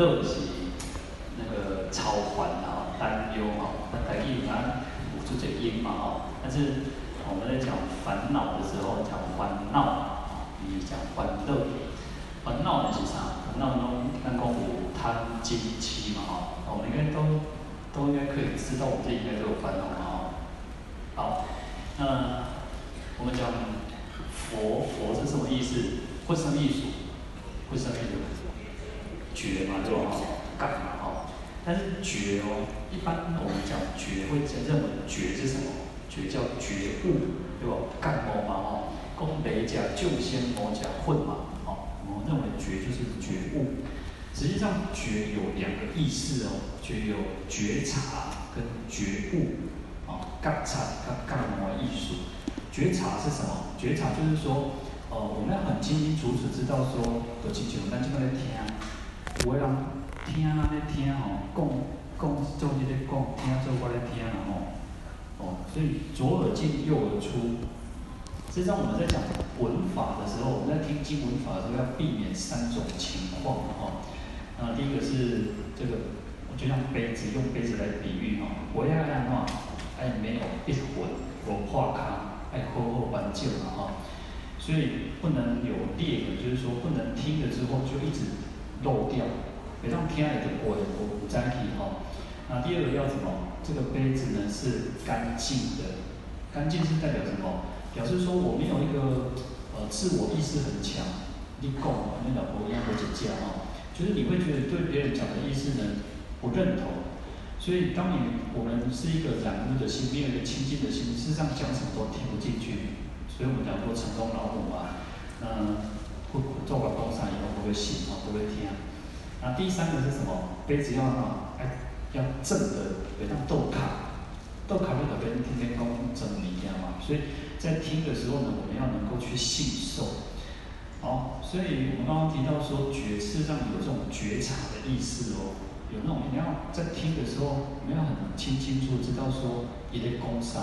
欢乐是。那个超烦啊，担忧啊，那台语啊，辅助这音嘛哦。但是我们在讲烦恼的时候，讲烦恼啊，比讲欢乐。烦恼的是啥？烦恼中刚讲有贪、惊、七嘛哦。我们应该都都应该可以知道，我们这应该都有烦恼嘛哦。好，那我们讲佛，佛是什么意思？会生艺术，会生艺术，觉嘛对吧？干嘛哦？但是觉哦，一般我们讲觉会认为觉是什么？觉叫觉悟，对吧？干嘛嘛哦，讲雷甲救仙某甲混嘛哦，我们认为觉就是觉悟。实际上觉有两个意思哦，觉有觉察跟觉悟哦，干察跟干某的意思。觉察是什么？觉察就是说，哦、呃，我们要很清清楚楚知道说，有几种，咱这么来听，不会让。听啊，咧听吼，讲讲做这个讲，听做我咧听啦吼，哦，所以左耳进右耳出。实际上我们在讲文法的时候，我们在听经文法的时候要避免三种情况哈。那第一个是这个，就像杯子，用杯子来比喻哈，我要让话，哎，没有一混，我化开，哎，好好挽救了哈。所以不能有裂的，就是说不能听了之后就一直漏掉。别让听了就过了，不沾体哈。那第二个要什么？这个杯子呢是干净的，干净是代表什么？表示说我没有一个呃自我意识很强，你讲你老婆一样会讲哈，就是你会觉得对别人讲的意思呢不认同。所以当你我们是一个染污的心，没有一个清净的心，事实上讲什么都听不进去。所以我们讲过成功老母啊，那会做完工商以后不会信啊，不会听。那第三个是什么？杯子要啊，要正的，别当豆卡，豆卡就特别天天讲真理一样嘛。所以在听的时候呢，我们要能够去信受。好，所以我们刚刚提到说觉，事实上有这种觉察的意思哦，有那种你要在听的时候，你要很清清楚知道说一类工商。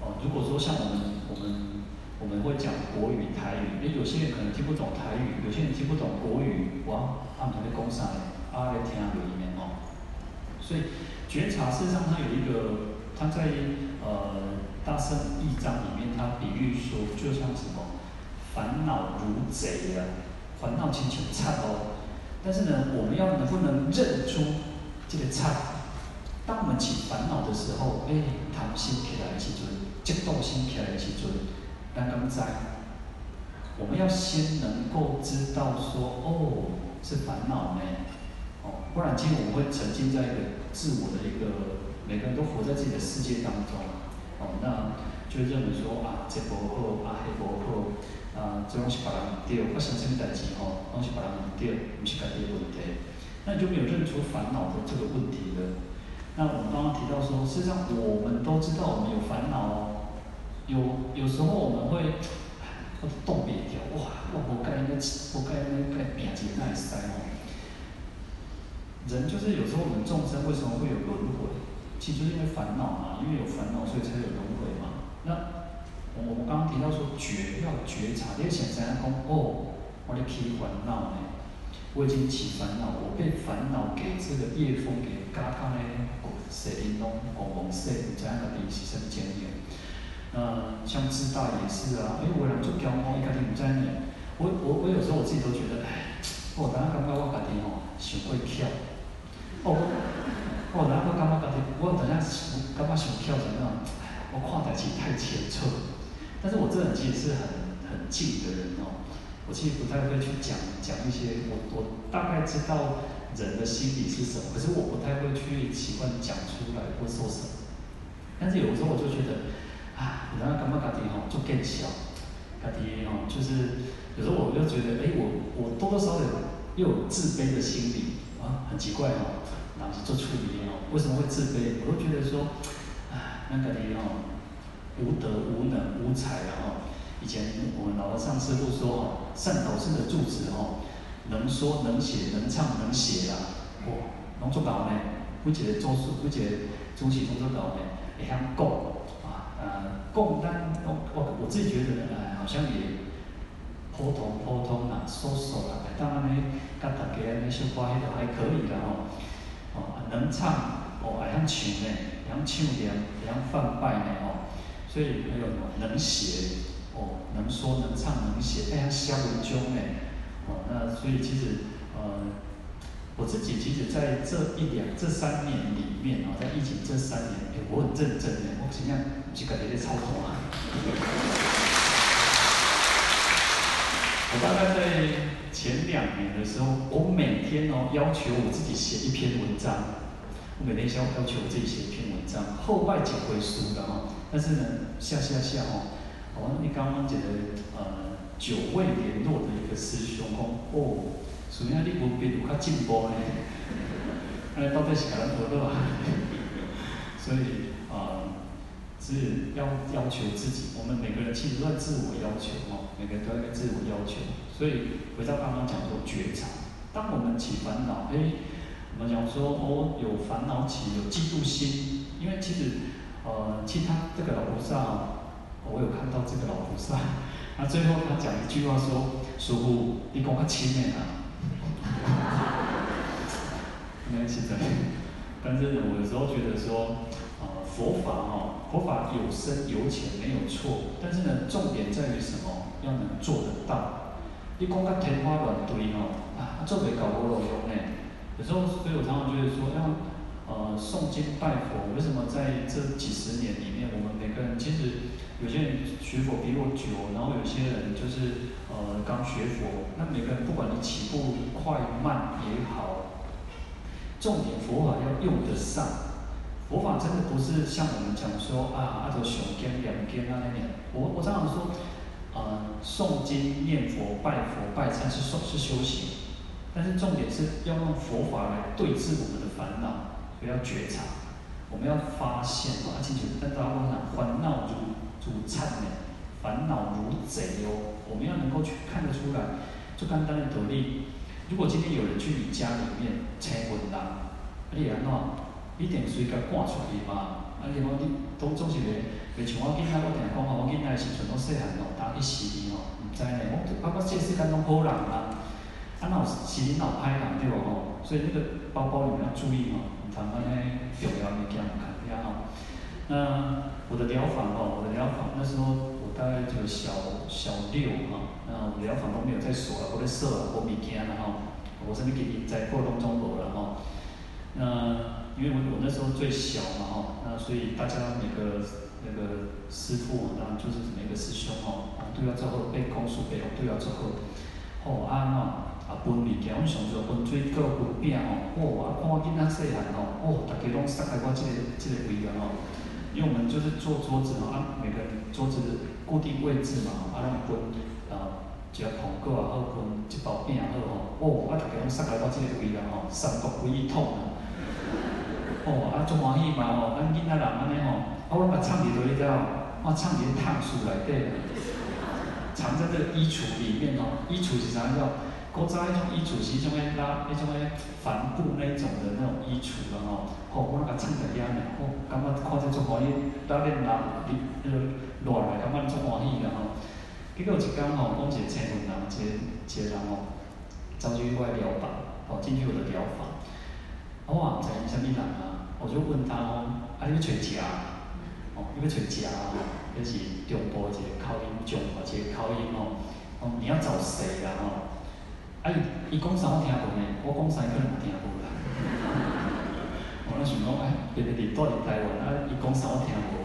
哦，如果说像我们我们。我们会讲国语、台语，因为，有些人可能听不懂台语，有些人听不懂国语，哇，他们在讲啥呢？啊，在听有一面哦。所以觉察事实上它有一个，它在呃大圣义章里面，它比喻说，就像什么烦恼如贼呀、啊，烦恼轻轻插哦。但是呢，我们要能不能认出这个插？当我们起烦恼的时候，诶，贪心起来的时阵，嫉妒心起来的时阵。刚刚在，我们要先能够知道说，哦，是烦恼呢，哦，不然今天我们会沉浸在一个自我的一个，每个人都活在自己的世界当中，哦，那就认为说啊，这不好，啊，那不好，啊，这东西别人唔对，发生什么代志哦，东西别人唔对，不是家己的问题，那你就没有认出烦恼的这个问题了。那我们刚刚提到说，实际上我们都知道我们有烦恼哦。有有时候我们会，会动别掉，哇，我不该那不该那该变节那塞哦。人就是有时候我们众生为什么会有轮回？其实就是因为烦恼嘛，因为有烦恼，所以才有轮回嘛。那我们刚刚提到说觉要觉察，你想想讲哦，我的起烦恼呢，我已经起烦恼，我被烦恼给这个业风给嘎嘎呢，谁引动？嗡嗡谁？这样的东西是真的。嗯，像自大也是啊，哎，我俩就骄傲，一家庭不在呢。我我我有时候我自己都觉得，哎，我等下感觉我家己吼，想会跳。哦，我等下我感觉家己，我等下感觉想跳怎么样？我看代志太清楚。但是我这人其实是很很静的人哦，我其实不太会去讲讲一些，我我大概知道人的心理是什么，可是我不太会去习惯讲出来或说什么。但是有时候我就觉得。啊，然后感觉家己吼就更小，家己吼就是有时候我就觉得，哎，我我多多少少又有自卑的心理啊，很奇怪哦，哪是做处理哦，为什么会自卑？我都觉得说，唉，那个你哦，无德无能无才然后。以前我们老和尚师父说哦，善导师的住持哦，能说能写能唱能写啊，哇，拢做到呢。不觉得做事，不觉得主持工作到呢，会晓讲，呃，共单我我我自己觉得哎，好像也普通普通啦，说说啦，当然呢，跟大家那些关系都还可以啦吼。哦，能唱哦，会晓唱呢，会晓唱念，会晓贩拜呢哦，所以还有能写哦，能说能唱能写，会晓写文章呢。哦，那所以其实呃。我自己其实在这一两、这三年里面啊，在疫情这三年，哎，我很认真的，我现在就感觉在操控啊。我大概在前两年的时候，我每天哦要求我自己写一篇文章，我每天要要求我自己写一篇文章，后拜几回书的哈。但是呢，下下下哦，哦，你刚刚讲的呃，久未联络的一个师兄哦，哦。所以你文笔有较进步呢，哎，到底是哪能做到？所以，是要要求自己，我们每个人其实都在自我要求哦，每个人都在自我要求。所以回到刚刚讲说觉察，当我们起烦恼，哎，我们讲说哦，有烦恼起，有嫉妒心，因为其实呃，其他这个老菩萨，我有看到这个老菩萨，那最后他讲一句话说：师傅，你讲较轻点啊。没关系的，但是呢我有时候觉得说，呃，佛法哦，佛法有深有浅没有错，但是呢，重点在于什么？要能做得到。你光看天花乱坠哦，啊，做没搞不落用呢。有时候，所以我常常觉得说，要呃诵经拜佛，为什么在这几十年里面，我们每个人其实有些人学佛比我久，然后有些人就是。呃，刚学佛，那每个人不管你起步快慢也好，重点佛法要用得上。佛法真的不是像我们讲说啊，阿弥上经两经啊那念。我我常常说，呃，诵经念佛拜佛拜忏是修是修行，但是重点是要用佛法来对治我们的烦恼，所以要觉察，我们要发现啊，进去但大家讲烦恼如如灿呢。烦恼如贼哦，我们要能够去看得出来，就简单的道理。如果今天有人去你家里面请问啦，你安怎？一定随个赶出去嘛？啊，你讲你都总是袂袂像我囝仔，我定讲吼，我囝仔时阵拢细汉咯，大一时年哦，毋知呢。我爸爸这世间拢好人啦，啊，哪有是恁老歹人对无吼？所以那个包包里面要注意吼，唔通安尼重要物件唔看掉吼。那我的疗房吼，我的疗房那时候我。大概就小小六哈，那我疗房都没有在锁了，我在设啊，我没惊了哈，我这边给你在过冬中走了哈。那因为我我那时候最小嘛哈，那所以大家每个那个师傅，当然就是每个师兄哦，都要做好背空书背，都要做好。哦啊喏，啊分物件，我上次分水果分饼哦，哦啊看我囡仔细汉哦，哦大家拢塞开我这个这个位了哦，因为我们就是做桌子嘛，啊每个桌子。固定位置嘛，啊，咱分啊，一个捧果也好，分一包饼也好吼。哦，啊，大家拢塞来我这个位啦吼，三国归一统啊。哦，啊，足欢喜嘛吼，咱囝仔人安尼吼，啊，我把藏伫倒里了，我藏伫烫书内底，藏在这个衣橱里面哦。衣橱是啥叫？古早迄种衣橱是迄种诶拉，迄种诶帆布那一种的那种衣橱啦吼。哦，我那个藏在遐呢，哦，感觉看着足欢喜，当然啦，你那个。落来感觉足欢喜个吼，结果有一天吼，讲一个青云人，一个一个人吼，走进我的疗房，跑进去我的疗房，我也毋知伊啥物人啊，我就问他，啊你要找食？哦，你要找食啊？迄是中部一个口音，中部一个口音哦，哦，你要找谁啊？吼，啊伊伊讲啥我听无呢？我讲啥可能听无啦。我那想讲，哎，别个伫住伫台湾，啊伊讲啥我听无。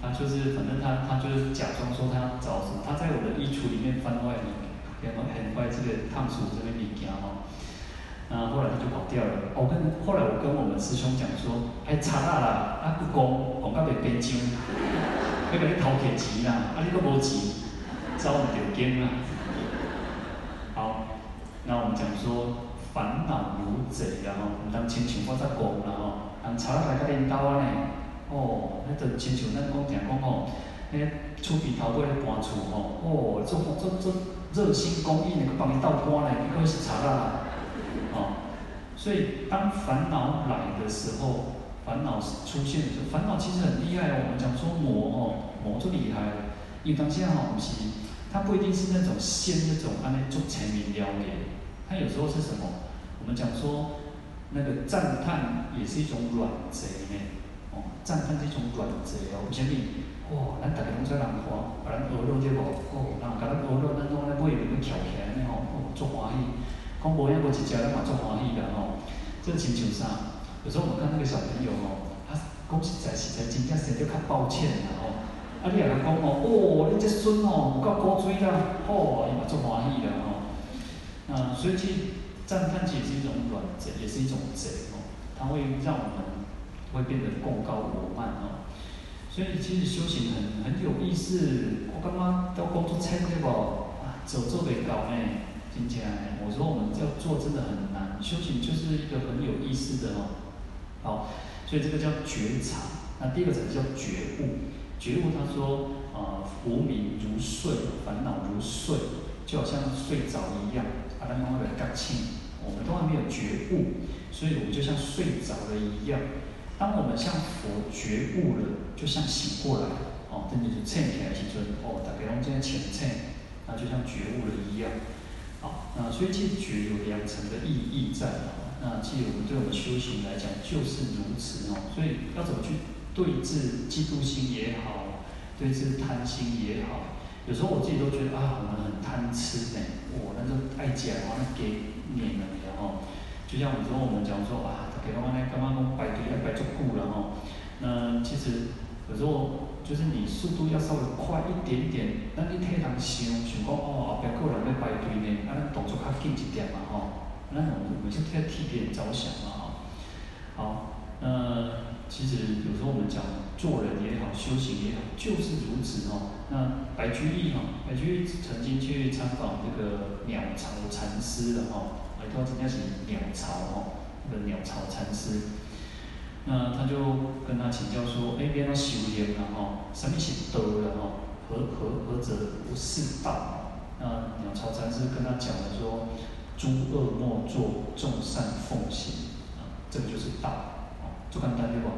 他就是，反正他他就是假装说他要找什么，他在我的衣橱里面翻外面，然后很快这个烫书这边物件哦，然后来他就跑掉了。我、哦、跟后来我跟我们师兄讲说，哎，查啦啦，啊不讲，讲到袂编章，要 甲你偷摕钱啦，啊你都无钱，走唔着经啦。好，那我们讲说烦恼如贼，然后唔当亲像我在讲然后。人吵来甲恁兜呢，哦，迄着亲像咱讲定讲吼，迄厝边头尾咧搬厝吼，哦，做做做热心公益呢，去帮伊倒搬呢，伊可是吵啦，哦，所以当烦恼来的时候，烦恼出现的时候，烦恼其实很厉害哦。我们讲说魔哦，魔就厉害了，因为当下吼，不是，它不一定是那种仙那种安那做前面了的，它有时候是什么？我们讲说。那个赞叹也是一种软贼呢，哦，赞叹是一种软贼哦，为什么？哦，咱大家拢做人看，把咱学了这无，哦，然后甲咱学了，咱拢咧买面去翘起来，讲无影无一只，咱嘛足欢喜的吼。这亲像啥？有时候我们看那个小朋友吼，他讲实在实在真正生得较抱歉啦吼。啊，你也甲讲哦，哦，你这孙哦，有够古锥啦，哦，伊嘛足欢喜的吼。啊，所以去。赞叹其实也是一种软贼，也是一种贼哦，它会让我们会变得贡高我慢哦。所以其实修行很很有意思。我刚刚到工作餐对不？啊，走做袂到呢，听起来我说我们要做真的很难。修行就是一个很有意思的哦。好，所以这个叫觉察。那第二个词叫觉悟。觉悟他说啊，无明如睡，烦恼如睡，就好像睡着一样。阿兰妈妈的感情，我们都还没有觉悟，所以我们就像睡着了一样。当我们像佛觉悟了，就像醒过来，哦，等于是醒起来时阵，哦，大家拢在浅浅，那就像觉悟了一样。好，那所以其实觉有两层的意义在哦。那其实我们对我们修行来讲就是如此哦。所以要怎么去对治嫉妒心也好，对治贪心也好。有时候我自己都觉得啊，我们很贪吃呢，我、那个爱讲话，那给念了，然后就像有时候我们讲说啊，给他们那刚刚排队要排足久了哦，那其实有时候就是你速度要稍微快一点点，那你替人想想讲哦，后边个人在排队呢，啊，那动作较紧一点嘛哈，那我们就替替别人着想嘛哈，好，呃。其实有时候我们讲做人也好，修行也好，就是如此哦。那白居易哈，白居易曾经去参访这个鸟巢禅师的哈，哎，他人家是鸟巢哦，那个鸟巢禅师。那他就跟他请教说，哎，边个修行了哈？什么是道了哈？何何何者不是道？那鸟巢禅师跟他讲了说，诸恶莫作，众善奉行啊，这个就是道。不简单对不？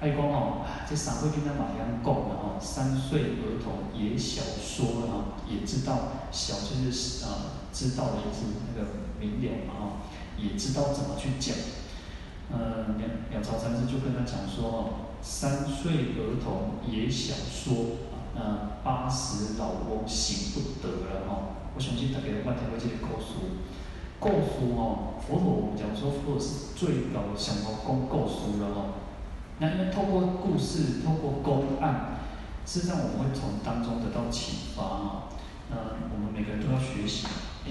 爱讲哦，这三岁囡仔嘛会晓讲的哦，三岁儿童也晓说啊，也知道小就是啊，知道的意思，那个明了嘛哈，也知道怎么去讲。呃，两两朝禅师就跟他讲说哦，三岁儿童也想说啊，那八十老翁行不得了哈。我相信大家有捌听过这个故事。故事哦，佛陀我们讲说佛陀是最高想要讲故事了哦。那因为透过故事，透过公案，事实上我们会从当中得到启发啊。那我们每个人都要学习。哎，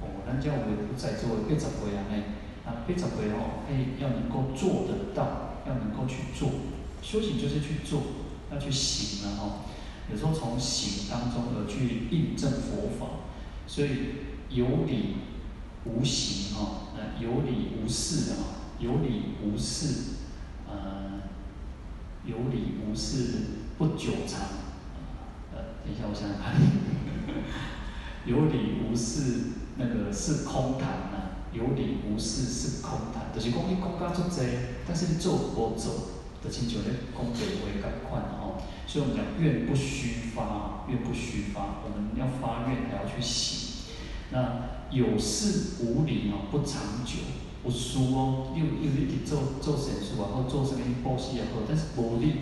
哦，咱叫我们在座八十岁啊，哎，啊八十岁哦，哎，要能够做得到，要能够去做。修行就是去做，要去行了哈。有时候从行当中而去印证佛法，所以有理。无形哈，那有理无事啊，有理无事，呃，有理无事不久长，呃，等一下我想想看，有理无事那个是空谈，有理无事是空谈，就是讲你讲甲足济，但是你做无做，就亲像咧讲白话共款吼，所以我们讲愿不虚发，愿不虚发，我们要发愿还要去行，那。有事无理哦，不长久，不输哦。又又一直做做善事啊，或做什么布施也好，但是无理，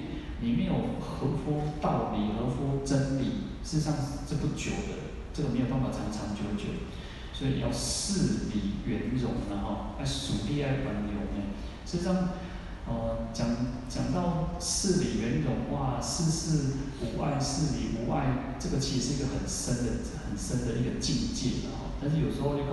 你没有合乎道理，合乎真理，事实上是不久的，这个没有办法长长久久。所以要事理圆融然后，爱属地爱圆融呢。事实上，呃，讲讲到事理圆融，哇，事事无碍，事理无碍，这个其实是一个很深的、很深的一个境界啊。但是有时候你讲，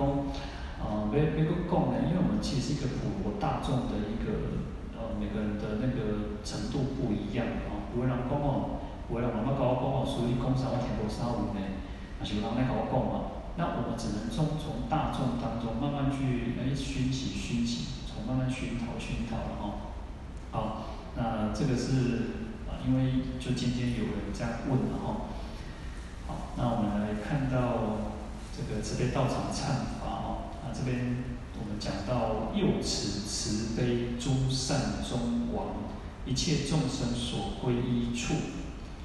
呃，没没个讲呢，因为我们其实是一个普罗大众的一个，呃，每个人的那个程度不一样啊。有的人讲哦，有的人妈妈跟我讲哦，所以讲啥我听无啥有呢，也是有人来跟我讲嘛。那我们只能从从大众当中慢慢去哎熏习熏习，从慢慢熏陶熏陶了哈。好，那这个是啊，因为就今天有人这样问了哈。好，那我们来看到这个慈悲道场忏法哦。那这边我们讲到又此慈悲诸善中王，一切众生所归依处。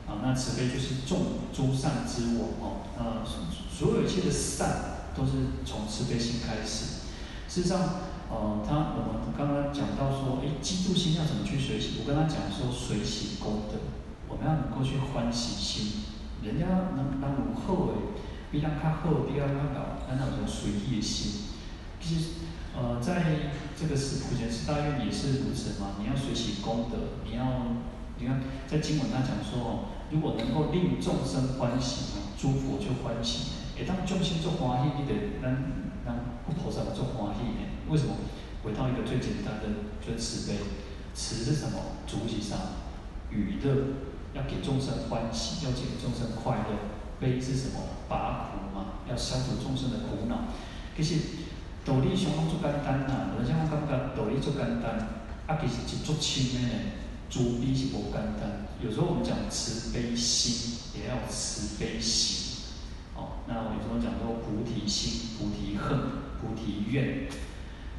啊，那慈悲就是众诸善之王哦。那所有一切的善都是从慈悲心开始。事实上，呃，他我们刚刚讲到说，诶，嫉妒心要怎么去随喜？我跟他讲说，随喜功德，我们要能够去欢喜心。人家能能有好诶，比人较好，比人较高，咱有种随喜的心。其实，呃，在这个是普贤寺大愿也是如此嘛。你要随喜功德，你要，你看在经文他讲说哦，如果能够令众生欢喜，诸佛就欢喜。诶，当众生做欢喜，你得让让菩萨做欢喜呢？为什么？回到一个最简单的，就是慈悲。慈是什么？主体上娱乐。要给众生欢喜，要给众生快乐。悲是什么？拔苦嘛，要消除众生的苦恼。其实道理相当做简单呐，有人讲感觉道理做简单，啊，其实是做深的呢。慈悲是无简单，有时候我们讲慈悲心，也要慈悲行。哦，那我有时候讲说菩提心、菩提恨、菩提愿，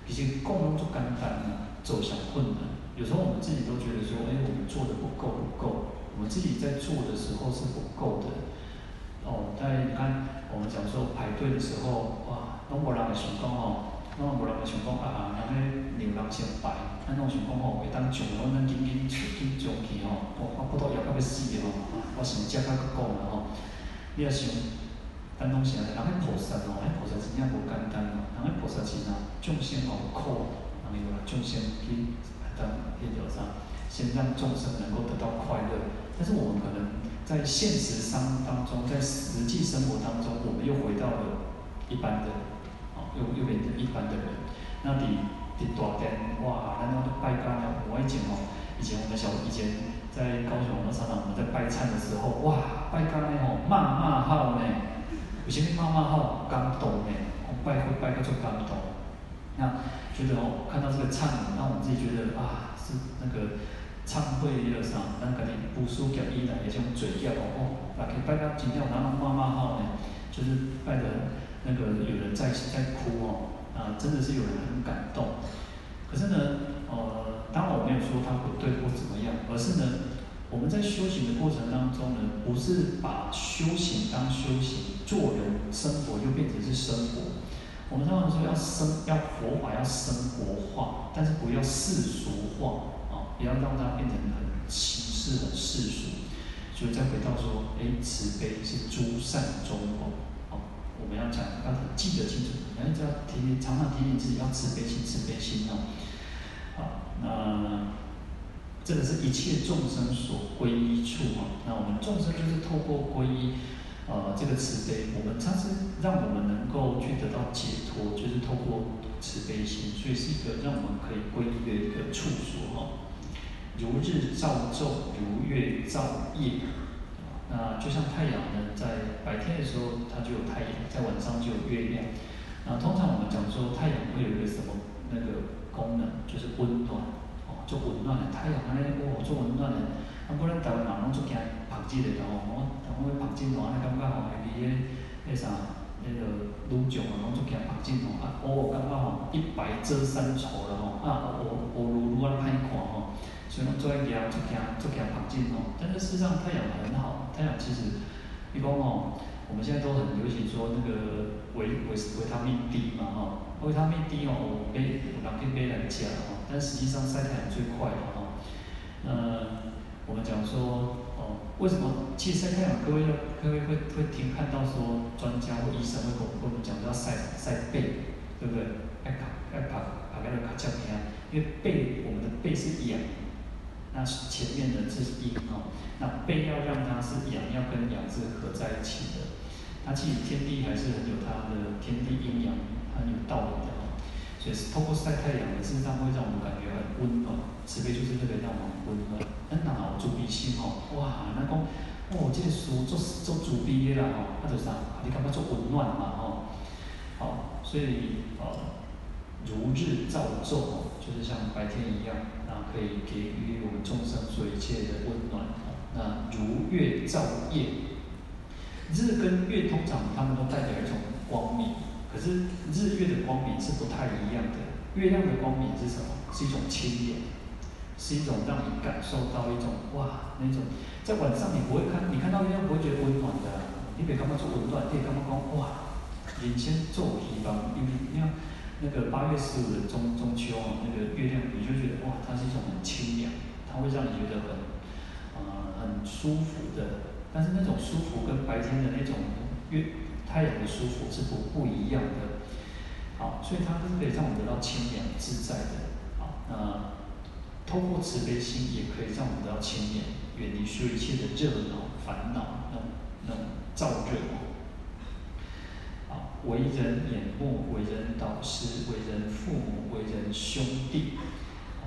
其实共同做干单呢，走向困难。有时候我们自己都觉得说，哎，我们做的不够，不够。我们自己在做的时候是不够的，哦，但你看我们讲说排队的时候，哇，拢无人会想讲哦，拢无人会想讲啊，人咧牛郎先排，咱拢想讲吼，会当上，我咱紧紧出紧上去吼，我我不到要到要死的哦，我想食较够了吼，你要想，咱拢是安尼，人迄菩萨哦，迄菩萨真正无简单哦，人迄菩萨是哪，众生好苦，人伊有啦，众生去当迄条啥，先让众生能够得到快乐。但是我们可能在现实生当中，在实际生活当中，我们又回到了一般的，哦，又又变成一般的人。那你你大殿哇，那那拜干了，我以前哦，以前我们小以前在高雄，我们常常我们在拜忏的时候，哇，拜干呢吼，骂骂号呢，有些骂骂号感动呢，拜会拜个做感动。那觉得哦，看到这个忏，让我们自己觉得啊，是那个。忏悔迄个啥，咱家己布施业以来，迄种罪业哦，哦，大家拜到今天有哪能骂骂号呢？就是拜的，那个有人在在哭哦，啊，真的是有人很感动。可是呢，呃，当然我没有说他不对或怎么样，而是呢，我们在修行的过程当中呢，不是把修行当修行，做人生活就变成是生活。我们常常说要生要佛法要生活化，但是不要世俗化啊。不要让它变成很形式、很世俗，所以再回到说，哎，慈悲是诸善中王，哦，我们要讲，要记得清楚，反正只要提，常常提醒自己要慈悲心、慈悲心哦。好，那这个是一切众生所归依处啊。那我们众生就是透过归依，呃，这个慈悲，我们它是让我们能够去得到解脱，就是透过慈悲心，所以是一个让我们可以归依的一个处所哦。如日照昼，如月照夜，那就像太阳呢，在白天的时候它就有太阳，在晚上就有月亮。那通常我们讲说太阳会有一个什么那个功能，就是温暖，哦，做温暖的太阳，安尼哦，做温暖的。啊，不然台湾人拢做惊曝日的哦，我台湾会曝日哦，安尼感觉吼，尤其迄迄啥，那个女众啊，拢做惊曝日哦，啊，哦，感觉吼一白遮三丑了吼，啊，哦，哦，如如安歹看吼。所以做一件做件做件环境哦，但是事实上太阳很好，太阳其实，你讲哦，我们现在都很流行说那个维维维他命 D 嘛哈，维他命 D 哦，买有人可以买来吃哦，但实际上晒太阳最快了哈。呃，我们讲说哦，为什么其实晒太阳，各位要各位会会听看到说专家或医生会跟我们讲要晒晒背，对不对？爱爬爱爬爬个卡脚边，因为背我们的背是阳。那前面的这是阴哦，那背要让它是阳，要跟阳是合在一起的。那其实天地还是很有它的天地阴阳很有道理的哦。所以是透过晒太阳的，事实上会让我们感觉很温暖。慈悲就是这个让我们温暖。那哪有慈悲心哦？哇，那讲哦，这个书做做慈悲的啦哦，那就是啥？你感觉做温暖嘛哦？好，所以呃，如日照昼，就是像白天一样。可以给予我们众生所一切的温暖。那如月照夜，日跟月通常它们都代表一种光明，可是日月的光明是不太一样的。月亮的光明是什么？是一种清凉，是一种让你感受到一种哇那种，在晚上你不会看，你看到月亮不会觉得温暖的，你别干嘛做温暖，你别干嘛讲哇。眼前做希望，因为你看那个八月十五的中中秋啊，那个月亮，你就觉得哇，它是一种很清凉，它会让你觉得很，呃，很舒服的。但是那种舒服跟白天的那种月太阳的舒服是不不一样的。好，所以它是可以让我们得到清凉自在的。好，那通过慈悲心也可以让我们得到清凉，远离所有一切的热闹、烦恼，那那燥热。为人眼目，为人导师，为人父母，为人兄弟。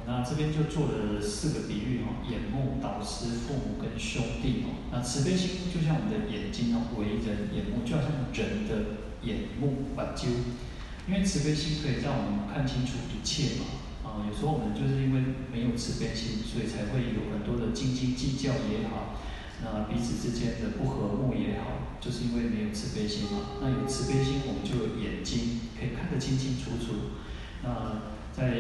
那这边就做了四个比喻哦，眼目、导师、父母跟兄弟哦。那慈悲心就像我们的眼睛哦，为人眼目，就好像人的眼目把揪。因为慈悲心可以让我们看清楚一切嘛。啊，有时候我们就是因为没有慈悲心，所以才会有很多的斤斤计较也好。那彼此之间的不和睦也好，就是因为没有慈悲心嘛。那有慈悲心，我们就有眼睛，可以看得清清楚楚。那在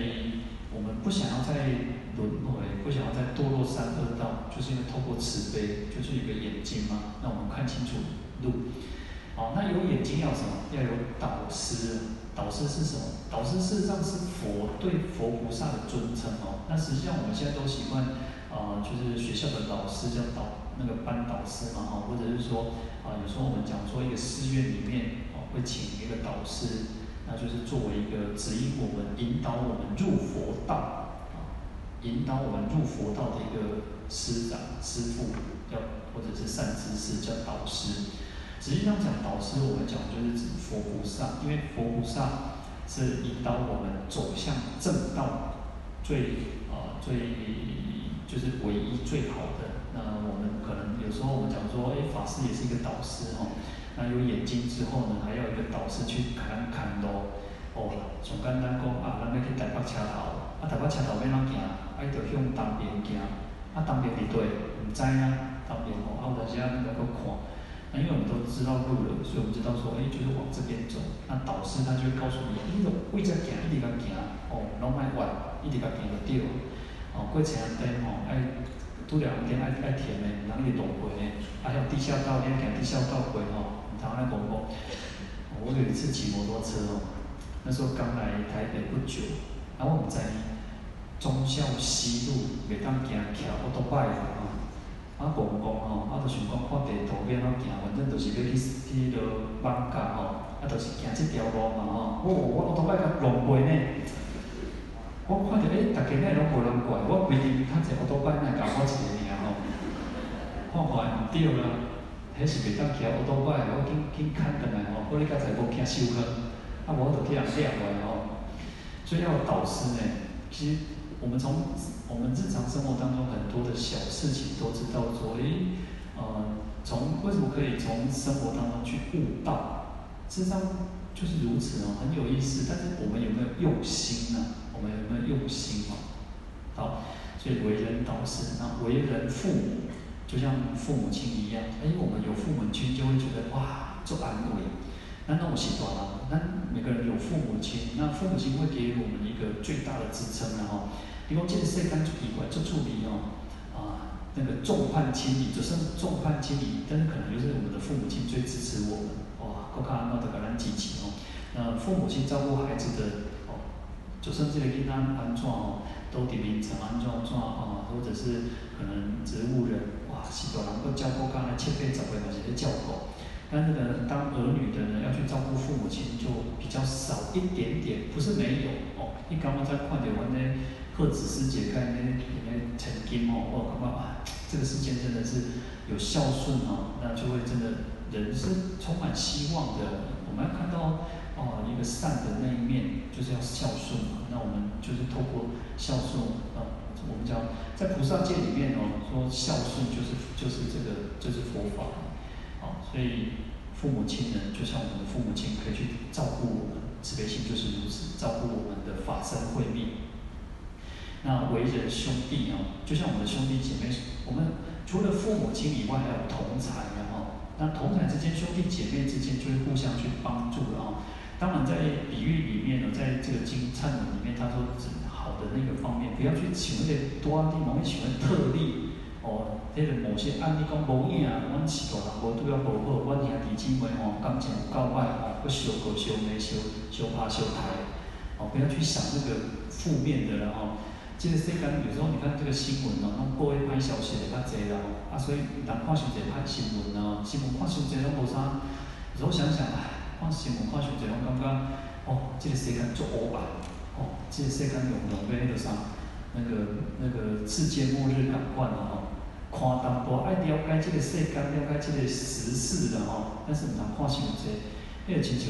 我们不想要再轮回，不想要再堕落三恶道，就是因为透过慈悲，就是一个眼睛嘛，让我们看清楚路。好，那有眼睛要什么？要有导师。导师是什么？导师事实上是佛对佛菩萨的尊称哦。那实际上我们现在都习惯，啊、呃，就是学校的老师叫导。那个班导师嘛，哈，或者是说，啊，有时候我们讲说一个寺院里面，哦，会请一个导师，那就是作为一个指引我们、引导我们入佛道，啊，引导我们入佛道的一个师长、师父，叫或者是善知识，叫导师。实际上讲导师，我们讲就是指佛菩萨，因为佛菩萨是引导我们走向正道最啊最就是唯一最好的。有时候我们讲说，哎，法师也是一个导师哦。那有眼睛之后呢，还要一个导师去看看路。哦，从简单讲啊，咱要去台北车头，啊，台北车头要哪行？啊，要向东边行。啊，东边伫对，唔知啊，东边哦，啊，有阵时啊，你要去看。那因为我们都知道路了，所以我们知道说，哎，就是往这边走。那导师他就会告诉你，你路位置行，一直甲行，哦，拢莫弯，一直甲行就对。哦，过程当中哦，爱。拄着红灯爱爱停的，人一直路过呢。啊，像地下道，你行地下道过吼，唔通安尼讲讲。我有一次骑摩托车哦，那时候刚来台北不久，啊，我唔知忠孝西路袂当行骑欧多拜的吼，啊，讲讲吼，啊，就想讲看地图要安怎行，反正就是要去去迄落艋舺吼，啊，就是行这条路嘛吼。哦，我欧多拜甲弄过呢。我看着诶，大家哪拢无人怪，我规定较侪乌多摆，哪共我一个尔吼。看看毋对啦，迄是袂当骑乌多摆，我紧紧牵转来吼，我哩较侪无骑修科，啊无就去人掠来吼。所以要导师呢，其实我们从我们日常生活当中很多的小事情都知道说，诶，呃，从为什么可以从生活当中去悟道？事实上就是如此哦，很有意思。但是我们有没有用心呢？我们有没有用心嘛？好，所以为人导师，那为人父母，就像父母亲一样。哎，我们有父母亲，就会觉得哇，做安慰。那那我习惯了，那每个人有父母亲，那父母亲会给予我们一个最大的支撑，然后，比如这世间出奇怪，就处理哦，啊，那个众叛亲离，就算众叛亲离，但是可能就是我们的父母亲最支持我们。哇，我看那的感恩积极哦。那父母亲照顾孩子的。就算这个囡仔安怎哦，都点名成安怎怎哦，或者是可能植物人，哇，是多人够照顾，刚才前辈长辈嘛是在照顾，但是呢，当儿女的呢要去照顾父母亲就比较少一点点，不是没有哦。你刚刚在看到我那贺子师姐开那那曾经哦，我感觉啊，这个世间真的是有孝顺哦，那就会真的人生充满希望的。我们要看到。哦，一个善的那一面就是要孝顺嘛。那我们就是透过孝顺，呃，我们讲在菩萨界里面哦，说孝顺就是就是这个就是佛法。好，所以父母亲呢，就像我们的父母亲，可以去照顾我们，慈悲心就是如此，照顾我们的法身慧命。那为人兄弟哦，就像我们的兄弟姐妹，我们除了父母亲以外，还有同财。那同侪之间，兄弟姐妹之间就会互相去帮助了哦。当然，在比喻里面呢，在这个经忏文里面，他说指好的那个方面，不要去请那些多地方，喜欢特例哦。这个某些案例讲无影啊，阮是大人我都要无好，阮兄弟姊妹哦，感情有够歹哦，要相告相骂相相拍相抬哦，不要去想那个负面的了哦。这个世间有时候你看这个新闻哦，拢报一歹消息的较侪啦，啊，所以人看伤济歹新闻啊，新闻看伤济拢无啥。有时候想想，啊，看新闻看伤济拢感觉，哦，这个世间足黑暗，哦，这个世间用用要迄个啥，那个那个世界末日感官啊，吼，看淡薄爱了解这个世间，了解这个时事的吼，但是唔通看伤侪，迄个亲像，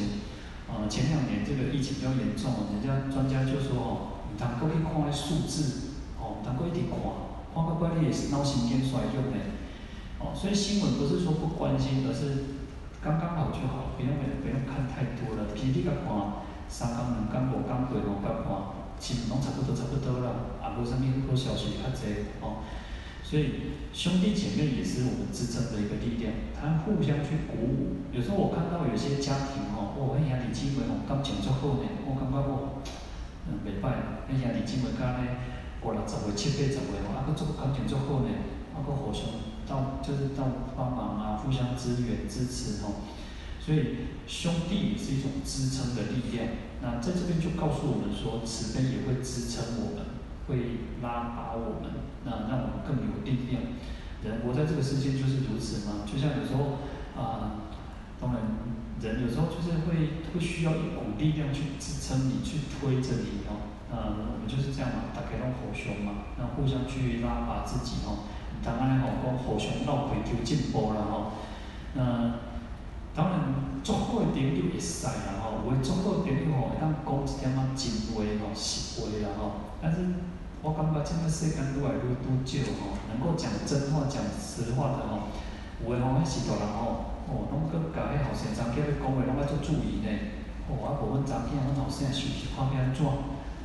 呃，前两年这个疫情比较严重，人家专家就说哦。通过去看迄数字，哦，通过一直看，看到怪你也是脑神经衰弱的，哦，所以新闻不是说不关心，而是刚刚好就好，不用不用看太多了。其实你甲看三天两天五天过后甲看，新闻拢差不多差不多啦，也无啥物好消息较侪，哦，所以兄弟姐妹也是我们支撑的一个力量，他互相去鼓舞。有时候我看到有些家庭哦，哦，迄兄弟姊妹哦感情足好呢，我感觉我。嗯，袂歹，迄兄弟姊妹间呢，五六十回、七八十岁吼，啊，搁做感情足好呢，啊，搁互相到就是到帮忙啊，互相支援支持吼。所以兄弟也是一种支撑的力量。那在这边就告诉我们说，慈悲也会支撑我们，会拉拔我们，那让我们更有力量。人活在这个世界就是如此嘛，就像有时候啊，当然。人有时候就是会会需要一股力量去支撑你，去推着你哦。那我们就是这样嘛，大家拢互相嘛，那互相去拉拔自己哦。当然吼，讲互相闹回求进步啦吼。那当然，足好的朋友会使啦吼，有足好的朋友吼，会当讲一点仔真话吼、实话啦吼。但是我感觉这个世间愈来愈愈少吼，能够讲真话、讲实话的吼，有诶吼，迄是大人吼。哦，拢阁甲迄后生仔叫你讲话，拢爱做注意呢。哦，啊无阮查囝，阮后生是毋是看要安怎？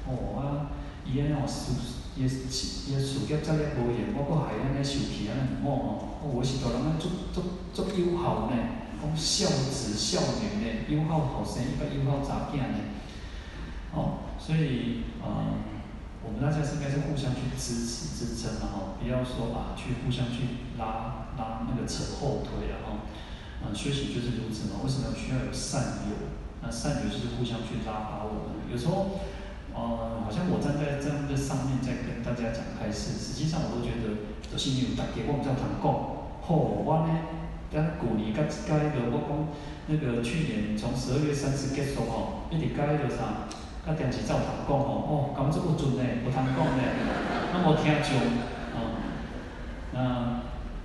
哦，啊，伊安尼哦事，伊个事，伊个事业再了无闲，我阁还安尼受气安尼毋好哦。哦，有时大人啊，足足足友好呢，讲孝子孝女呢，友好好生，伊阁友好查囝呢。哦，所以呃，我们大家是应该是互相去支持支撑的吼，不要说啊，去互相去拉拉那个扯后腿啊吼。嗯，修行就是如此嘛。为什么需要有善友？那善友就是互相去拉拔我们。有时候，呃，好像我站在这样的上面在跟大家讲开示，实际上我都觉得，就是有大家我们在谈讲，好，我呢，咱去年甲甲迄个我讲那个去年从十二月三十结束吼，一直甲迄个啥，甲电视照谈讲吼，哦，讲这么准呢，无谈讲呢，那么听众，啊、那。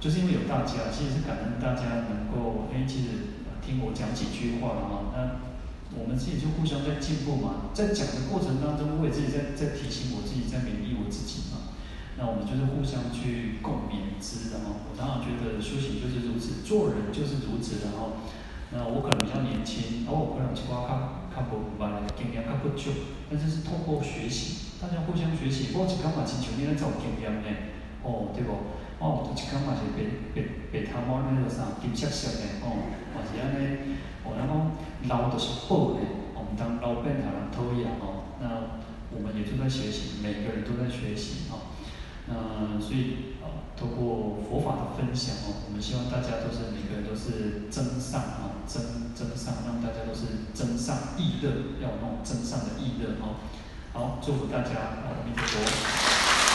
就是因为有大家，其实是感恩大家能够，哎，其实听我讲几句话哈。那我们自己就互相在进步嘛，在讲的过程当中，我也自己在在提醒我自己，在勉励我自己嘛。那我们就是互相去共勉之的哈。我常常觉得修行就是如此，做人就是如此的哈。那我可能比较年轻，而我可能其他看看不明白，经验较不久，但是是透过学习，大家互相学习，我只干嘛请求你来找经验呢？哦，对不？哦，就一讲嘛是白白白头毛那个啥金色色的哦，嘛是安尼，哦，然后老就是好的，我们当老变好人讨厌哦。那我们也正在学习，每个人都在学习哦。那所以啊，透过佛法的分享哦，我们希望大家都是每个人都是增上啊，增增上，让大家都是增上意乐，要有那种增上的意乐哦。好，祝福大家，阿弥陀佛。